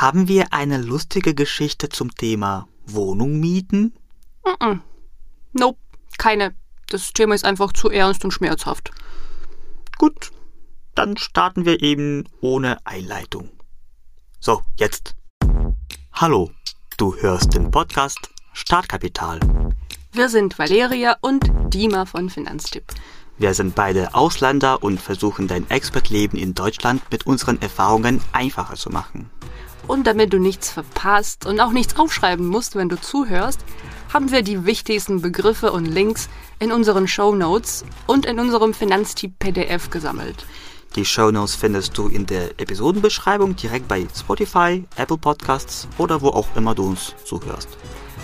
Haben wir eine lustige Geschichte zum Thema Wohnung mieten? Mm -mm. Nope, keine. Das Thema ist einfach zu ernst und schmerzhaft. Gut, dann starten wir eben ohne Einleitung. So, jetzt. Hallo, du hörst den Podcast Startkapital. Wir sind Valeria und Dima von Finanztipp. Wir sind beide Ausländer und versuchen dein Expertleben in Deutschland mit unseren Erfahrungen einfacher zu machen. Und damit du nichts verpasst und auch nichts aufschreiben musst, wenn du zuhörst, haben wir die wichtigsten Begriffe und Links in unseren Show Notes und in unserem Finanztipp PDF gesammelt. Die Show Notes findest du in der Episodenbeschreibung direkt bei Spotify, Apple Podcasts oder wo auch immer du uns zuhörst.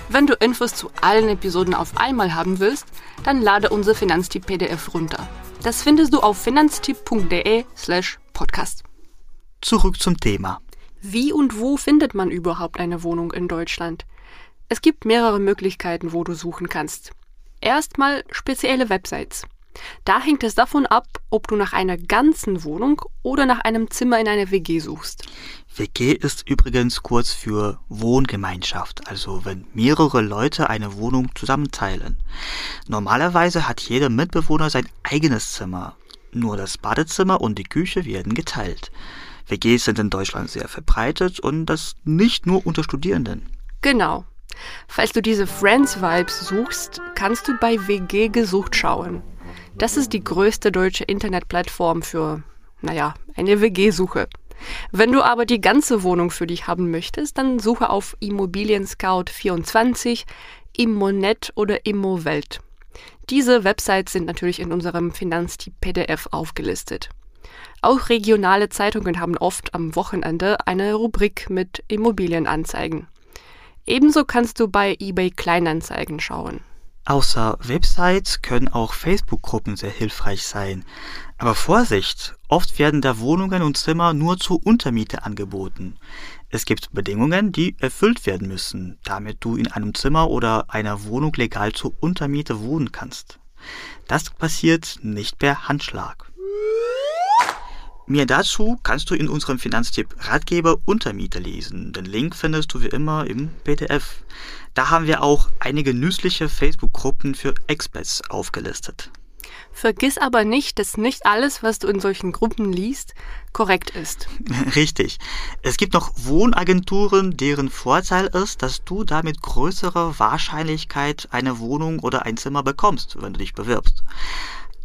Wenn du Infos zu allen Episoden auf einmal haben willst, dann lade unser Finanztipp PDF runter. Das findest du auf finanztipp.de slash podcast. Zurück zum Thema. Wie und wo findet man überhaupt eine Wohnung in Deutschland? Es gibt mehrere Möglichkeiten, wo du suchen kannst. Erstmal spezielle Websites. Da hängt es davon ab, ob du nach einer ganzen Wohnung oder nach einem Zimmer in einer WG suchst. WG ist übrigens kurz für Wohngemeinschaft, also wenn mehrere Leute eine Wohnung zusammenteilen. Normalerweise hat jeder Mitbewohner sein eigenes Zimmer. Nur das Badezimmer und die Küche werden geteilt. WGs sind in Deutschland sehr verbreitet und das nicht nur unter Studierenden. Genau. Falls du diese Friends-Vibes suchst, kannst du bei WG gesucht schauen. Das ist die größte deutsche Internetplattform für, naja, eine WG-Suche. Wenn du aber die ganze Wohnung für dich haben möchtest, dann suche auf Immobilien Scout 24, Immonet oder Immowelt. Diese Websites sind natürlich in unserem Finanztipp PDF aufgelistet. Auch regionale Zeitungen haben oft am Wochenende eine Rubrik mit Immobilienanzeigen. Ebenso kannst du bei eBay Kleinanzeigen schauen. Außer Websites können auch Facebook-Gruppen sehr hilfreich sein. Aber Vorsicht, oft werden da Wohnungen und Zimmer nur zur Untermiete angeboten. Es gibt Bedingungen, die erfüllt werden müssen, damit du in einem Zimmer oder einer Wohnung legal zur Untermiete wohnen kannst. Das passiert nicht per Handschlag. Mehr dazu kannst du in unserem Finanztipp Ratgeber Untermiete lesen. Den Link findest du wie immer im PDF. Da haben wir auch einige nützliche Facebook-Gruppen für Experts aufgelistet. Vergiss aber nicht, dass nicht alles, was du in solchen Gruppen liest, korrekt ist. Richtig. Es gibt noch Wohnagenturen, deren Vorteil ist, dass du damit größere Wahrscheinlichkeit eine Wohnung oder ein Zimmer bekommst, wenn du dich bewirbst.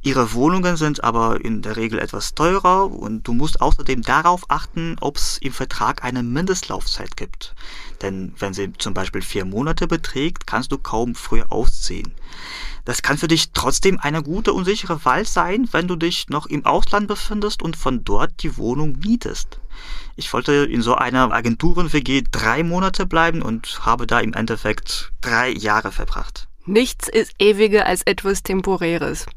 Ihre Wohnungen sind aber in der Regel etwas teurer und du musst außerdem darauf achten, ob es im Vertrag eine Mindestlaufzeit gibt. Denn wenn sie zum Beispiel vier Monate beträgt, kannst du kaum früher ausziehen. Das kann für dich trotzdem eine gute und sichere Wahl sein, wenn du dich noch im Ausland befindest und von dort die Wohnung mietest. Ich wollte in so einer Agenturen-WG drei Monate bleiben und habe da im Endeffekt drei Jahre verbracht. Nichts ist ewiger als etwas Temporäres.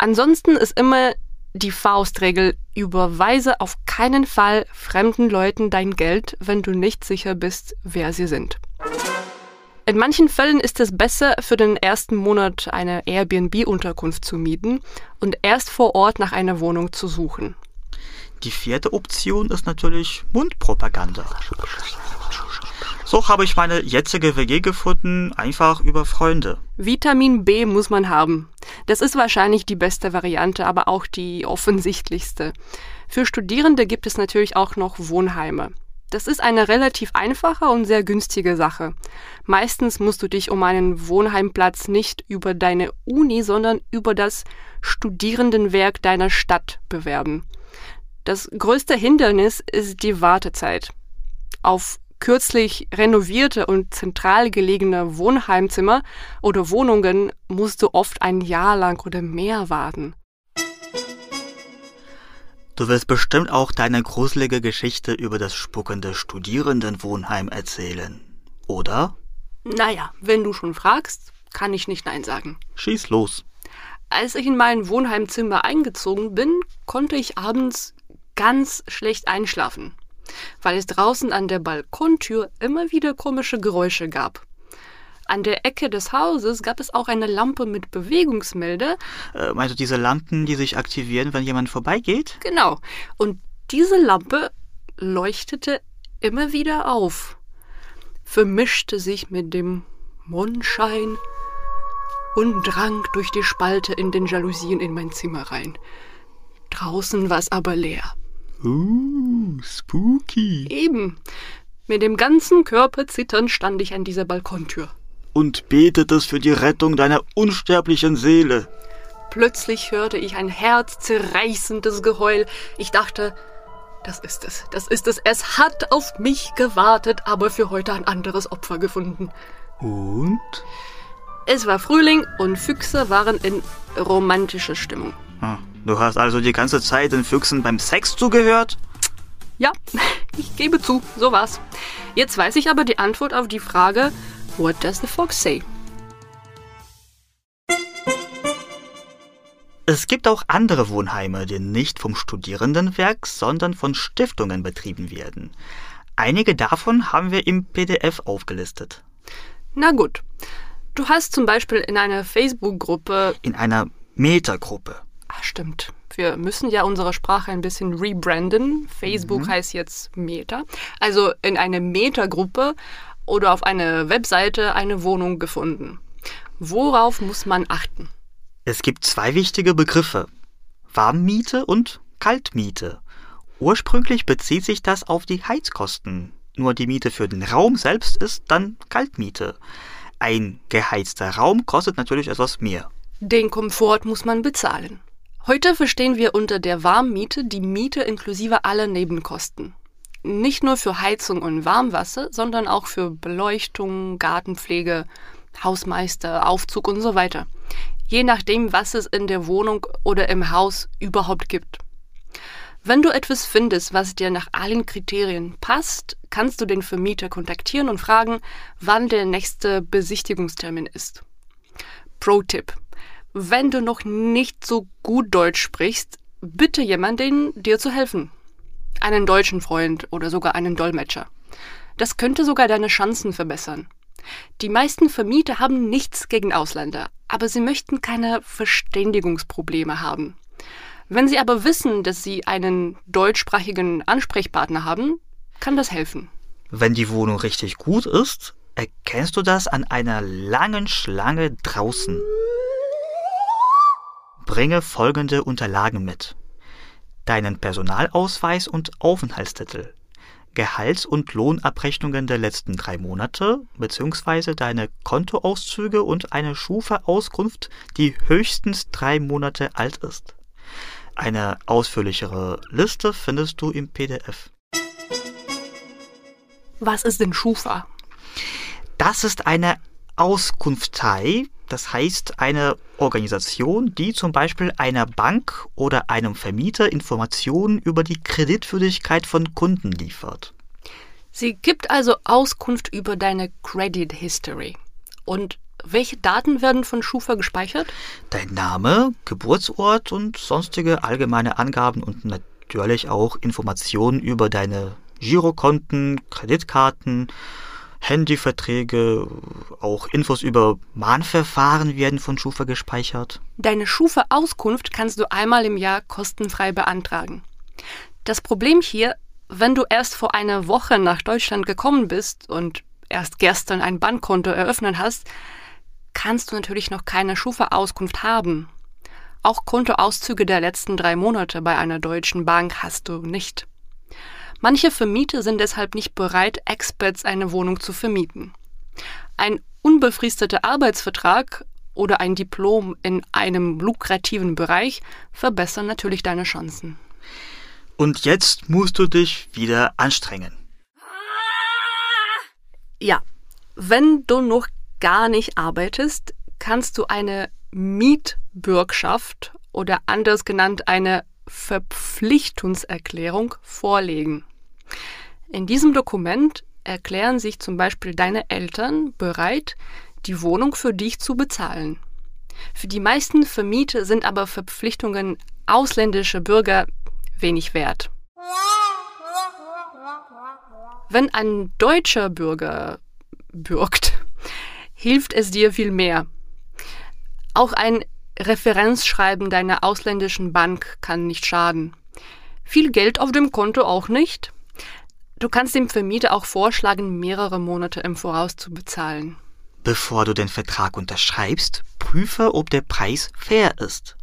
Ansonsten ist immer die Faustregel, überweise auf keinen Fall fremden Leuten dein Geld, wenn du nicht sicher bist, wer sie sind. In manchen Fällen ist es besser, für den ersten Monat eine Airbnb-Unterkunft zu mieten und erst vor Ort nach einer Wohnung zu suchen. Die vierte Option ist natürlich Mundpropaganda. So habe ich meine jetzige WG gefunden, einfach über Freunde. Vitamin B muss man haben. Das ist wahrscheinlich die beste Variante, aber auch die offensichtlichste. Für Studierende gibt es natürlich auch noch Wohnheime. Das ist eine relativ einfache und sehr günstige Sache. Meistens musst du dich um einen Wohnheimplatz nicht über deine Uni, sondern über das Studierendenwerk deiner Stadt bewerben. Das größte Hindernis ist die Wartezeit. Auf kürzlich renovierte und zentral gelegene Wohnheimzimmer oder Wohnungen musst du oft ein Jahr lang oder mehr warten. Du wirst bestimmt auch deine gruselige Geschichte über das spuckende Studierendenwohnheim erzählen, oder? Naja, wenn du schon fragst, kann ich nicht Nein sagen. Schieß los. Als ich in mein Wohnheimzimmer eingezogen bin, konnte ich abends ganz schlecht einschlafen weil es draußen an der Balkontür immer wieder komische Geräusche gab. An der Ecke des Hauses gab es auch eine Lampe mit Bewegungsmelder. Äh, meinst du diese Lampen, die sich aktivieren, wenn jemand vorbeigeht? Genau. Und diese Lampe leuchtete immer wieder auf, vermischte sich mit dem Mondschein und drang durch die Spalte in den Jalousien in mein Zimmer rein. Draußen war's aber leer. Uh, spooky. Eben. Mit dem ganzen Körper zitternd stand ich an dieser Balkontür. Und betetest für die Rettung deiner unsterblichen Seele. Plötzlich hörte ich ein herzzerreißendes Geheul. Ich dachte, das ist es, das ist es. Es hat auf mich gewartet, aber für heute ein anderes Opfer gefunden. Und? Es war Frühling und Füchse waren in romantischer Stimmung. Ah, Du hast also die ganze Zeit den Füchsen beim Sex zugehört? Ja, ich gebe zu, so war's. Jetzt weiß ich aber die Antwort auf die Frage, what does the fox say? Es gibt auch andere Wohnheime, die nicht vom Studierendenwerk, sondern von Stiftungen betrieben werden. Einige davon haben wir im PDF aufgelistet. Na gut. Du hast zum Beispiel in einer Facebook-Gruppe. In einer Metagruppe. Ah, stimmt. Wir müssen ja unsere Sprache ein bisschen rebranden. Facebook heißt jetzt Meta. Also in eine Meta-Gruppe oder auf einer Webseite eine Wohnung gefunden. Worauf muss man achten? Es gibt zwei wichtige Begriffe. Warmmiete und Kaltmiete. Ursprünglich bezieht sich das auf die Heizkosten. Nur die Miete für den Raum selbst ist dann Kaltmiete. Ein geheizter Raum kostet natürlich etwas mehr. Den Komfort muss man bezahlen. Heute verstehen wir unter der Warmmiete die Miete inklusive aller Nebenkosten. Nicht nur für Heizung und Warmwasser, sondern auch für Beleuchtung, Gartenpflege, Hausmeister, Aufzug und so weiter. Je nachdem, was es in der Wohnung oder im Haus überhaupt gibt. Wenn du etwas findest, was dir nach allen Kriterien passt, kannst du den Vermieter kontaktieren und fragen, wann der nächste Besichtigungstermin ist. Pro-Tipp. Wenn du noch nicht so gut Deutsch sprichst, bitte jemanden, dir zu helfen. Einen deutschen Freund oder sogar einen Dolmetscher. Das könnte sogar deine Chancen verbessern. Die meisten Vermieter haben nichts gegen Ausländer, aber sie möchten keine Verständigungsprobleme haben. Wenn sie aber wissen, dass sie einen deutschsprachigen Ansprechpartner haben, kann das helfen. Wenn die Wohnung richtig gut ist, erkennst du das an einer langen Schlange draußen. Bringe folgende Unterlagen mit. Deinen Personalausweis und Aufenthaltstitel. Gehalts- und Lohnabrechnungen der letzten drei Monate bzw. deine Kontoauszüge und eine Schufa-Auskunft, die höchstens drei Monate alt ist. Eine ausführlichere Liste findest du im PDF. Was ist denn Schufa? Das ist eine Auskunftei, das heißt eine Organisation, die zum Beispiel einer Bank oder einem Vermieter Informationen über die Kreditwürdigkeit von Kunden liefert. Sie gibt also Auskunft über deine Credit History. Und welche Daten werden von Schufa gespeichert? Dein Name, Geburtsort und sonstige allgemeine Angaben und natürlich auch Informationen über deine Girokonten, Kreditkarten, Handyverträge, auch Infos über Mahnverfahren werden von Schufa gespeichert. Deine Schufa-Auskunft kannst du einmal im Jahr kostenfrei beantragen. Das Problem hier, wenn du erst vor einer Woche nach Deutschland gekommen bist und erst gestern ein Bankkonto eröffnet hast, kannst du natürlich noch keine Schufa-Auskunft haben. Auch Kontoauszüge der letzten drei Monate bei einer deutschen Bank hast du nicht. Manche Vermieter sind deshalb nicht bereit, Experts eine Wohnung zu vermieten. Ein unbefristeter Arbeitsvertrag oder ein Diplom in einem lukrativen Bereich verbessern natürlich deine Chancen. Und jetzt musst du dich wieder anstrengen. Ja, wenn du noch gar nicht arbeitest, kannst du eine Mietbürgschaft oder anders genannt eine Verpflichtungserklärung vorlegen. In diesem Dokument erklären sich zum Beispiel deine Eltern bereit, die Wohnung für dich zu bezahlen. Für die meisten Vermieter sind aber Verpflichtungen ausländischer Bürger wenig wert. Wenn ein deutscher Bürger bürgt, hilft es dir viel mehr. Auch ein Referenzschreiben deiner ausländischen Bank kann nicht schaden. Viel Geld auf dem Konto auch nicht. Du kannst dem Vermieter auch vorschlagen, mehrere Monate im Voraus zu bezahlen. Bevor du den Vertrag unterschreibst, prüfe, ob der Preis fair ist.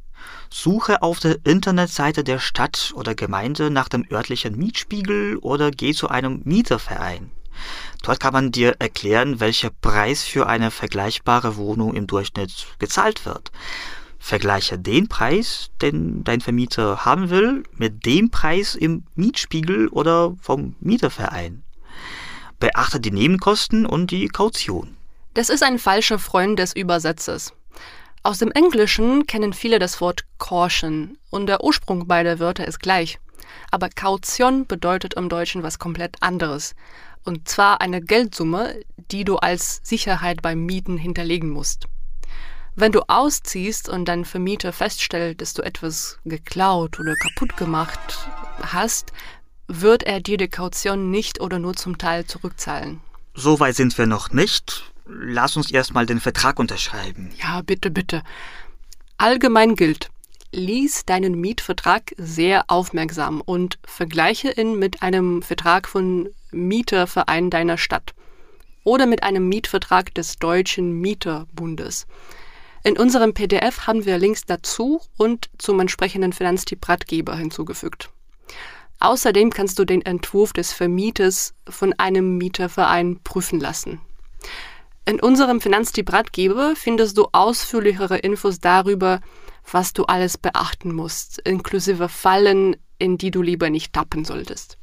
Suche auf der Internetseite der Stadt oder Gemeinde nach dem örtlichen Mietspiegel oder geh zu einem Mieterverein. Dort kann man dir erklären, welcher Preis für eine vergleichbare Wohnung im Durchschnitt gezahlt wird. Vergleiche den Preis, den dein Vermieter haben will, mit dem Preis im Mietspiegel oder vom Mieterverein. Beachte die Nebenkosten und die Kaution. Das ist ein falscher Freund des Übersetzers. Aus dem Englischen kennen viele das Wort Caution und der Ursprung beider Wörter ist gleich. Aber Kaution bedeutet im Deutschen was komplett anderes. Und zwar eine Geldsumme, die du als Sicherheit beim Mieten hinterlegen musst. Wenn du ausziehst und dein Vermieter feststellt, dass du etwas geklaut oder kaputt gemacht hast, wird er dir die Kaution nicht oder nur zum Teil zurückzahlen. So weit sind wir noch nicht. Lass uns erstmal den Vertrag unterschreiben. Ja, bitte, bitte. Allgemein gilt, lies deinen Mietvertrag sehr aufmerksam und vergleiche ihn mit einem Vertrag von Mieterverein deiner Stadt oder mit einem Mietvertrag des Deutschen Mieterbundes. In unserem PDF haben wir Links dazu und zum entsprechenden Finanztipp-Ratgeber hinzugefügt. Außerdem kannst du den Entwurf des Vermieters von einem Mieterverein prüfen lassen. In unserem Finanztipp-Ratgeber findest du ausführlichere Infos darüber, was du alles beachten musst, inklusive Fallen, in die du lieber nicht tappen solltest.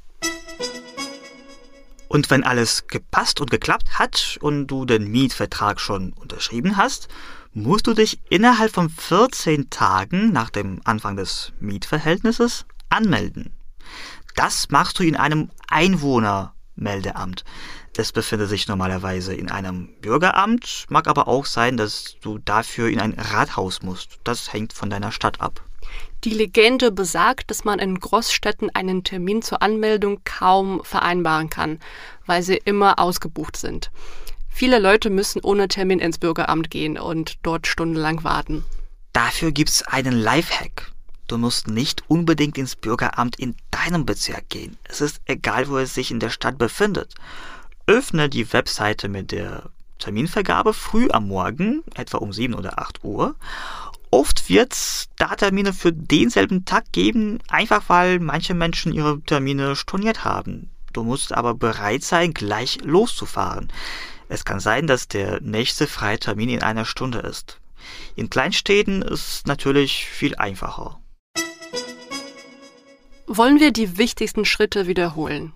Und wenn alles gepasst und geklappt hat und du den Mietvertrag schon unterschrieben hast, musst du dich innerhalb von 14 Tagen nach dem Anfang des Mietverhältnisses anmelden. Das machst du in einem Einwohnermeldeamt. Es befindet sich normalerweise in einem Bürgeramt, mag aber auch sein, dass du dafür in ein Rathaus musst. Das hängt von deiner Stadt ab. Die Legende besagt, dass man in Großstädten einen Termin zur Anmeldung kaum vereinbaren kann, weil sie immer ausgebucht sind. Viele Leute müssen ohne Termin ins Bürgeramt gehen und dort stundenlang warten. Dafür gibt's einen Lifehack. Du musst nicht unbedingt ins Bürgeramt in deinem Bezirk gehen. Es ist egal, wo es sich in der Stadt befindet. Öffne die Webseite mit der Terminvergabe früh am Morgen, etwa um 7 oder 8 Uhr. Oft wird's da Termine für denselben Tag geben, einfach weil manche Menschen ihre Termine storniert haben. Du musst aber bereit sein, gleich loszufahren. Es kann sein, dass der nächste Freitermin in einer Stunde ist. In Kleinstädten ist es natürlich viel einfacher. Wollen wir die wichtigsten Schritte wiederholen?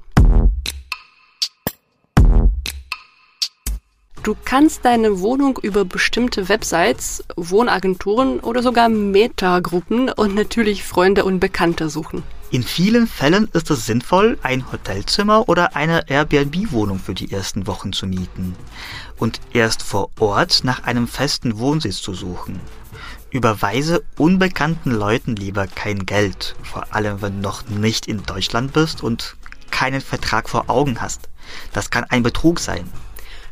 Du kannst deine Wohnung über bestimmte Websites, Wohnagenturen oder sogar Metagruppen und natürlich Freunde und Bekannte suchen. In vielen Fällen ist es sinnvoll, ein Hotelzimmer oder eine Airbnb-Wohnung für die ersten Wochen zu mieten und erst vor Ort nach einem festen Wohnsitz zu suchen. Überweise unbekannten Leuten lieber kein Geld, vor allem wenn du noch nicht in Deutschland bist und keinen Vertrag vor Augen hast. Das kann ein Betrug sein.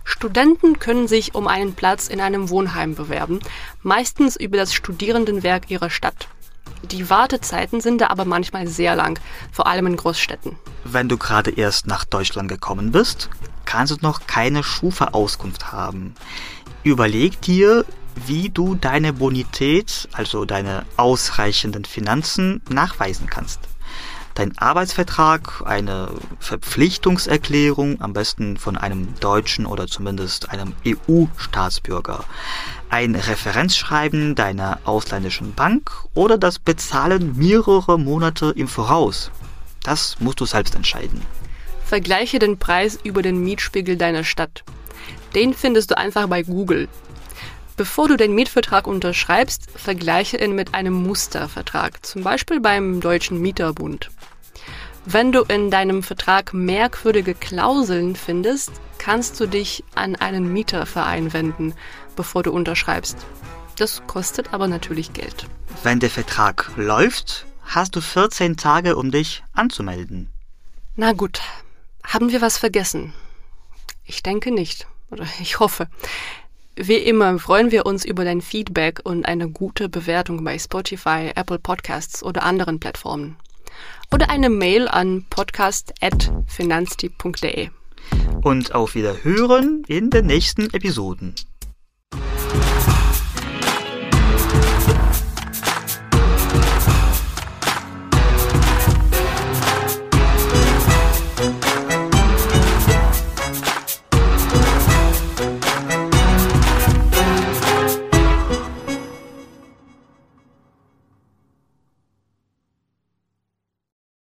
Studenten können sich um einen Platz in einem Wohnheim bewerben, meistens über das Studierendenwerk ihrer Stadt. Die Wartezeiten sind da aber manchmal sehr lang, vor allem in Großstädten. Wenn du gerade erst nach Deutschland gekommen bist, kannst du noch keine Schufa-Auskunft haben. Überleg dir, wie du deine Bonität, also deine ausreichenden Finanzen, nachweisen kannst. Dein Arbeitsvertrag, eine Verpflichtungserklärung, am besten von einem deutschen oder zumindest einem EU-Staatsbürger, ein Referenzschreiben deiner ausländischen Bank oder das Bezahlen mehrerer Monate im Voraus. Das musst du selbst entscheiden. Vergleiche den Preis über den Mietspiegel deiner Stadt. Den findest du einfach bei Google. Bevor du den Mietvertrag unterschreibst, vergleiche ihn mit einem Mustervertrag, zum Beispiel beim Deutschen Mieterbund. Wenn du in deinem Vertrag merkwürdige Klauseln findest, kannst du dich an einen Mieterverein wenden, bevor du unterschreibst. Das kostet aber natürlich Geld. Wenn der Vertrag läuft, hast du 14 Tage, um dich anzumelden. Na gut, haben wir was vergessen? Ich denke nicht. Oder ich hoffe. Wie immer freuen wir uns über dein Feedback und eine gute Bewertung bei Spotify, Apple Podcasts oder anderen Plattformen. Oder eine Mail an podcast.finanztipp.de. Und auf Wiederhören in den nächsten Episoden.